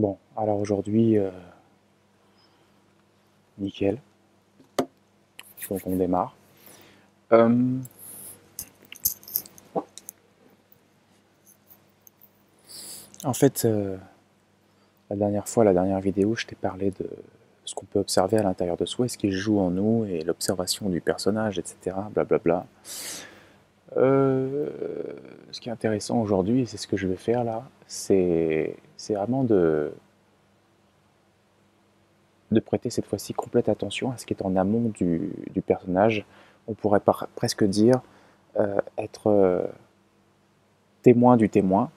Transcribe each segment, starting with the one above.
Bon, alors aujourd'hui, euh, nickel. Donc on démarre. Euh, en fait, euh, la dernière fois, la dernière vidéo, je t'ai parlé de ce qu'on peut observer à l'intérieur de soi, ce qui joue en nous et l'observation du personnage, etc. Blablabla. Euh, ce qui est intéressant aujourd'hui, c'est ce que je vais faire là, c'est vraiment de, de prêter cette fois-ci complète attention à ce qui est en amont du, personnage. On pourrait presque dire euh, être euh, témoin du témoin,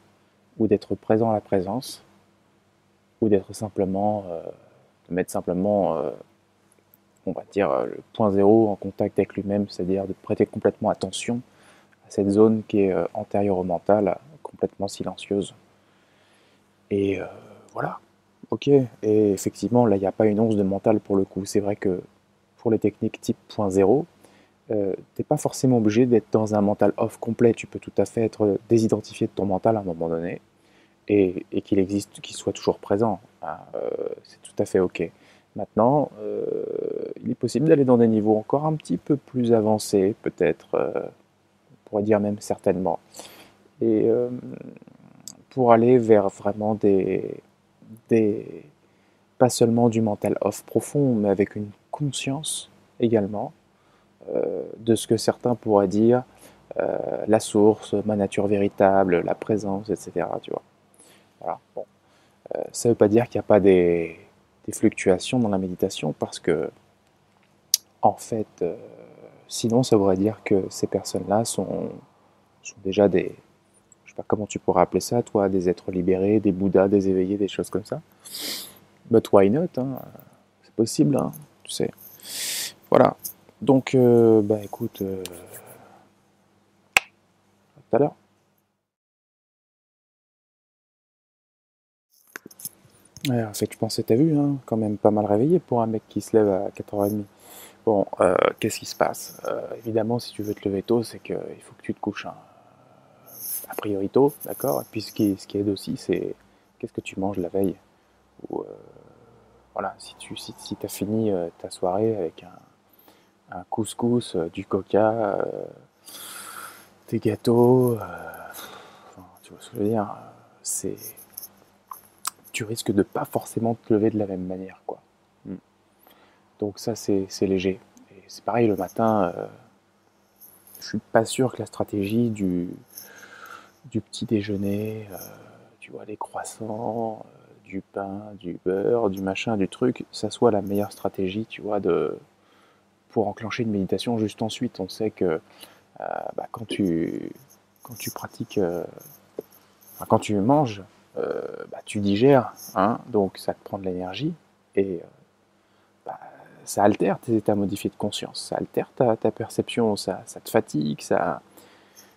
ou d'être présent à la présence, ou d'être simplement, de mettre simplement, on va dire, le point zéro en contact avec lui-même, c'est-à-dire de prêter complètement attention cette zone qui est euh, antérieure au mental, complètement silencieuse. Et euh, voilà, ok. Et effectivement, là, il n'y a pas une once de mental pour le coup. C'est vrai que pour les techniques type point zéro, euh, t'es pas forcément obligé d'être dans un mental off complet. Tu peux tout à fait être désidentifié de ton mental à un moment donné et, qu'il existe, qu'il soit toujours présent. Hein, c'est tout à fait ok. Maintenant, il est possible d'aller dans des niveaux encore un petit peu plus avancés, peut-être pourrait dire même certainement. Et euh, pour aller vers vraiment des, des, pas seulement du mental off profond, mais avec une conscience également euh, de ce que certains pourraient dire euh, la source, ma nature véritable, la présence, etc. Tu vois. Voilà. Bon. ça ne veut pas dire qu'il n'y a pas des, des, fluctuations dans la méditation, parce que en fait, Sinon, ça voudrait dire que ces personnes-là sont, déjà des, je sais pas comment tu pourrais appeler ça, toi, des êtres libérés, des bouddhas, des éveillés, des choses comme ça. But why not hein? C'est possible, hein, tu sais. Voilà. Donc, euh, bah écoute, euh, à tout à l'heure. En fait, je pensais, t'as vu, hein, quand même pas mal réveillé pour un mec qui se lève à 4h30. Bon, euh, qu'est-ce qui se passe? Euh, Évidemment, si tu veux te lever tôt, c'est qu'il faut que tu te couches hein. a priori tôt, d'accord? Et puis ce qui, ce qui aide aussi, c'est qu'est-ce que tu manges la veille? Ou, euh, Voilà, si tu si, si as fini ta soirée avec un, couscous, du coca, des gâteaux, tu vois ce que je veux dire? C'est tu risques de pas forcément te lever de la même manière, quoi. Donc ça, c'est léger. Et c'est pareil le matin, euh, je suis pas sûr que la stratégie du, petit déjeuner, euh, tu vois, des croissants, euh, du pain, du beurre, du machin, du truc, ça soit la meilleure stratégie, tu vois, de, pour enclencher une méditation juste ensuite. On sait que bah, quand, tu, quand tu pratiques, quand tu manges, bah, tu digères, hein, donc ça te prend de l'énergie, et ça altère tes états modifiés de conscience, ça altère ta, perception, ça, te fatigue, ça,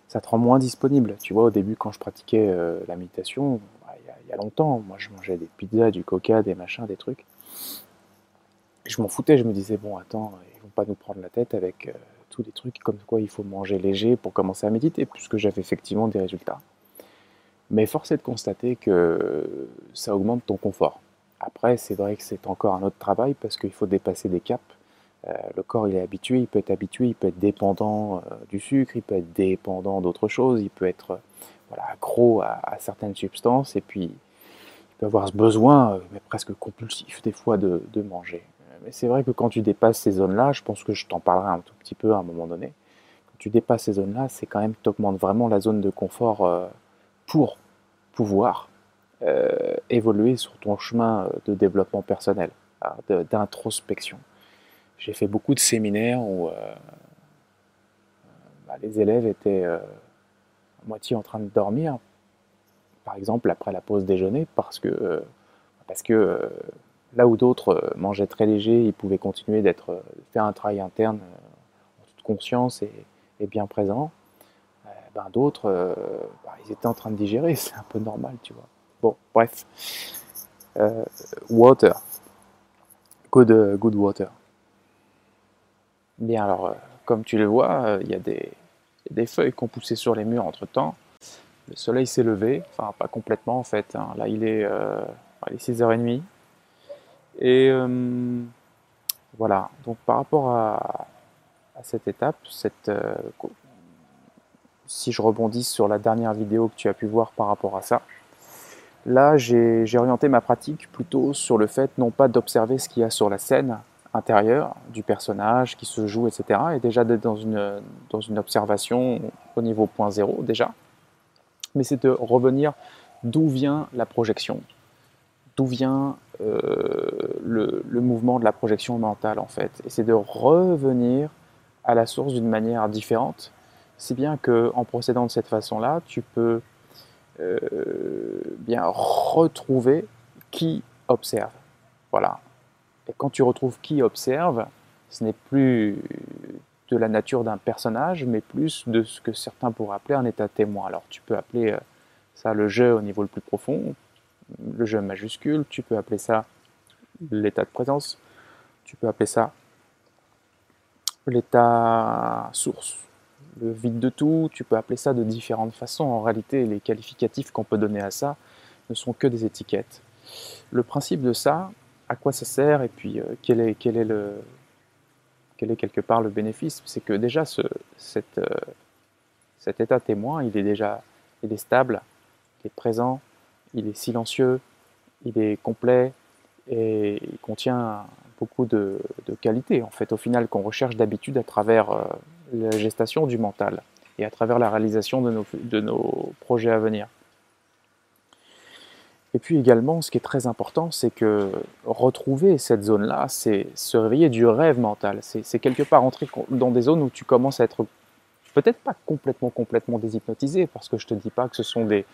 ça te rend moins disponible. Tu vois, au début, quand je pratiquais euh, la méditation, bah, il y, a longtemps, moi je mangeais des pizzas, du coca, des machins, des trucs. je m'en foutais, je me disais, bon, attends, ils vont pas nous prendre la tête avec euh, tous les trucs comme quoi il faut manger léger pour commencer à méditer, puisque j'avais effectivement des résultats. Mais force est de constater que ça augmente ton confort. Après, c'est vrai que c'est encore un autre travail parce qu'il faut dépasser des caps. Euh, le corps, il est habitué, il peut être habitué, il peut être dépendant euh, du sucre, il peut être dépendant d'autres choses, il peut être voilà, accro à, certaines substances et puis il peut avoir ce besoin, euh, mais presque compulsif des fois, de, manger. Mais c'est vrai que quand tu dépasses ces zones-là, je pense que je t'en parlerai un tout petit peu à un moment donné, quand tu dépasses ces zones-là, c'est quand même que tu augmentes vraiment la zone de confort pour pouvoir euh, évoluer sur ton chemin euh, de développement personnel, hein, d'introspection. J'ai fait beaucoup de séminaires où euh, bah, les élèves étaient à moitié en train de dormir, par exemple après la pause déjeuner, parce que, parce que là où d'autres mangeaient très léger, ils pouvaient continuer d'être faire un travail interne en toute conscience et, bien présent. Ben, d'autres, bah, ils étaient en train de digérer, c'est un peu normal, tu vois. Bref. Euh, water. Good, euh, good water. Bien, alors, euh, comme tu le vois, il y a des, feuilles qui ont poussé sur les murs entre temps. Le soleil s'est levé, enfin, pas complètement en fait. Hein. Là, il est allez, 6h30. Et voilà, donc par rapport à, cette étape, cette, si je rebondis sur la dernière vidéo que tu as pu voir par rapport à ça, là j'ai orienté ma pratique plutôt sur le fait non pas d'observer ce qu'il y a sur la scène intérieure du personnage qui se joue, etc. Et déjà d'être dans une, dans une observation au niveau point zéro déjà, mais c'est de revenir d'où vient la projection, d'où vient euh, le, le, mouvement de la projection mentale en fait. Et c'est de revenir à la source d'une manière différente, si bien que en procédant de cette façon-là, tu peux euh, bien retrouver qui observe. Voilà. Et quand tu retrouves qui observe, ce n'est plus de la nature d'un personnage, mais plus de ce que certains pourraient appeler un état témoin. Alors tu peux appeler euh, ça le jeu au niveau le plus profond, le jeu majuscule, tu peux appeler ça l'état de présence, tu peux appeler ça l'état source, le vide de tout, tu peux appeler ça de différentes façons. En réalité, les qualificatifs qu'on peut donner à ça ne sont que des étiquettes. Le principe de ça, à quoi ça sert et puis euh, quel, est, quel, est le, quel est quelque part le bénéfice, c'est que déjà ce, euh, cet état témoin, il est déjà il est stable, il est présent, il est silencieux, il est complet et il contient beaucoup de, qualités en fait au final qu'on recherche d'habitude à travers euh, la gestation du mental et à travers la réalisation de nos, de nos projets à venir. Et puis également, ce qui est très important, c'est que retrouver cette zone-là, c'est se réveiller du rêve mental. C'est quelque part entrer dans des zones où tu commences à être peut-être pas complètement, complètement déshypnotisé, parce que je te dis pas que ce sont des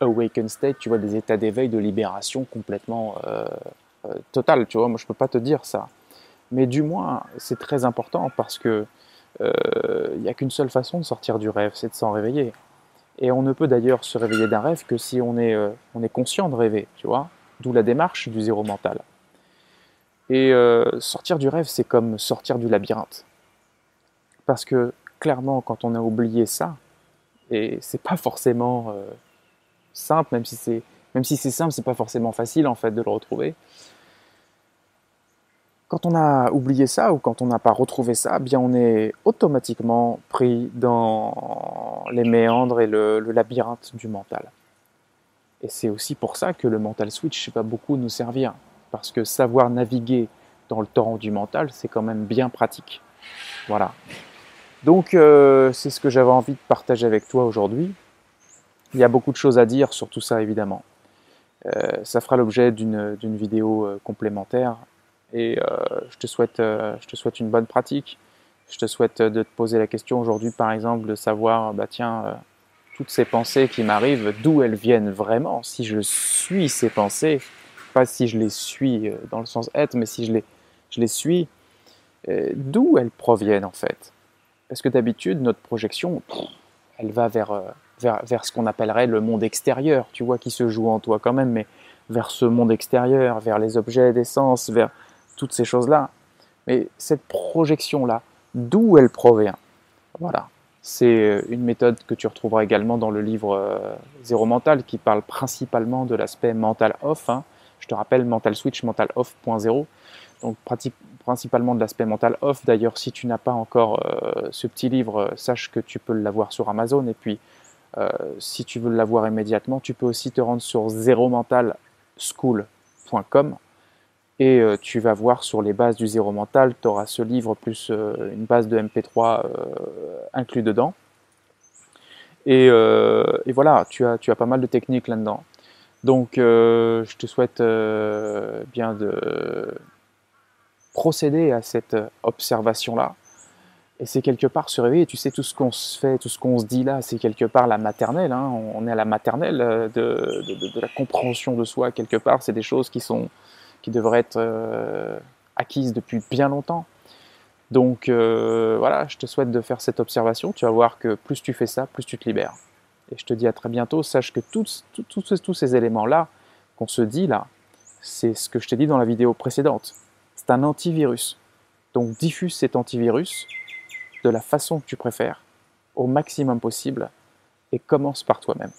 awakened states, tu vois, des états d'éveil, de libération complètement euh, euh, total, tu vois. Moi, je peux pas te dire ça. Mais du moins, c'est très important parce que il euh, n'y a qu'une seule façon de sortir du rêve, c'est de s'en réveiller. Et on ne peut d'ailleurs se réveiller d'un rêve que si on est, euh, on est conscient de rêver, tu vois. D'où la démarche du zéro mental. Et euh, sortir du rêve, c'est comme sortir du labyrinthe. Parce que clairement, quand on a oublié ça, et c'est pas forcément simple, même si c'est même si c'est simple, c'est pas forcément facile en fait de le retrouver. Quand on a oublié ça ou quand on n'a pas retrouvé ça, eh bien on est automatiquement pris dans les méandres et le, labyrinthe du mental. Et c'est aussi pour ça que le mental switch va beaucoup nous servir, parce que savoir naviguer dans le torrent du mental, c'est quand même bien pratique. Voilà. Donc euh, c'est ce que j'avais envie de partager avec toi aujourd'hui. Il y a beaucoup de choses à dire sur tout ça évidemment. Euh, ça fera l'objet d'une vidéo euh, complémentaire et euh, je, te souhaite, euh, je te souhaite une bonne pratique. Je te souhaite de te poser la question aujourd'hui, par exemple, de savoir, bah tiens, euh, toutes ces pensées qui m'arrivent, d'où elles viennent vraiment, si je suis ces pensées, pas si je les suis dans le sens être, mais si je les, je les suis, d'où elles proviennent en fait? Parce que d'habitude, notre projection, elle va vers, vers, vers ce qu'on appellerait le monde extérieur, tu vois, qui se joue en toi quand même, mais vers ce monde extérieur, vers les objets d'essence, vers, toutes ces choses-là. Mais cette projection-là, d'où elle provient Voilà. C'est euh, une méthode que tu retrouveras également dans le livre euh, Zéro Mental qui parle principalement de l'aspect mental off. Hein. Je te rappelle Mental Switch, Mental Off.0. Donc pratique, principalement de l'aspect mental off. D'ailleurs, si tu n'as pas encore euh, ce petit livre, sache que tu peux l'avoir sur Amazon. Et puis, si tu veux l'avoir immédiatement, tu peux aussi te rendre sur zeromentalschool.com et euh, tu vas voir sur les bases du zéro mental, tu auras ce livre plus euh, une base de MP3 euh, inclus dedans. Et, voilà, tu as, tu as pas mal de techniques là-dedans. Donc je te souhaite bien de procéder à cette observation-là. Et c'est quelque part se réveiller. Tu sais, tout ce qu'on se fait, tout ce qu'on se dit là, c'est quelque part la maternelle. Hein. On est à la maternelle de, de, la compréhension de soi, quelque part. C'est des choses qui sont, qui devrait être euh, acquise depuis bien longtemps. Donc euh, voilà, je te souhaite de faire cette observation. Tu vas voir que plus tu fais ça, plus tu te libères. Et je te dis à très bientôt. Sache que tous, ces éléments-là qu'on se dit là, c'est ce que je t'ai dit dans la vidéo précédente. C'est un antivirus. Donc diffuse cet antivirus de la façon que tu préfères, au maximum possible, et commence par toi-même.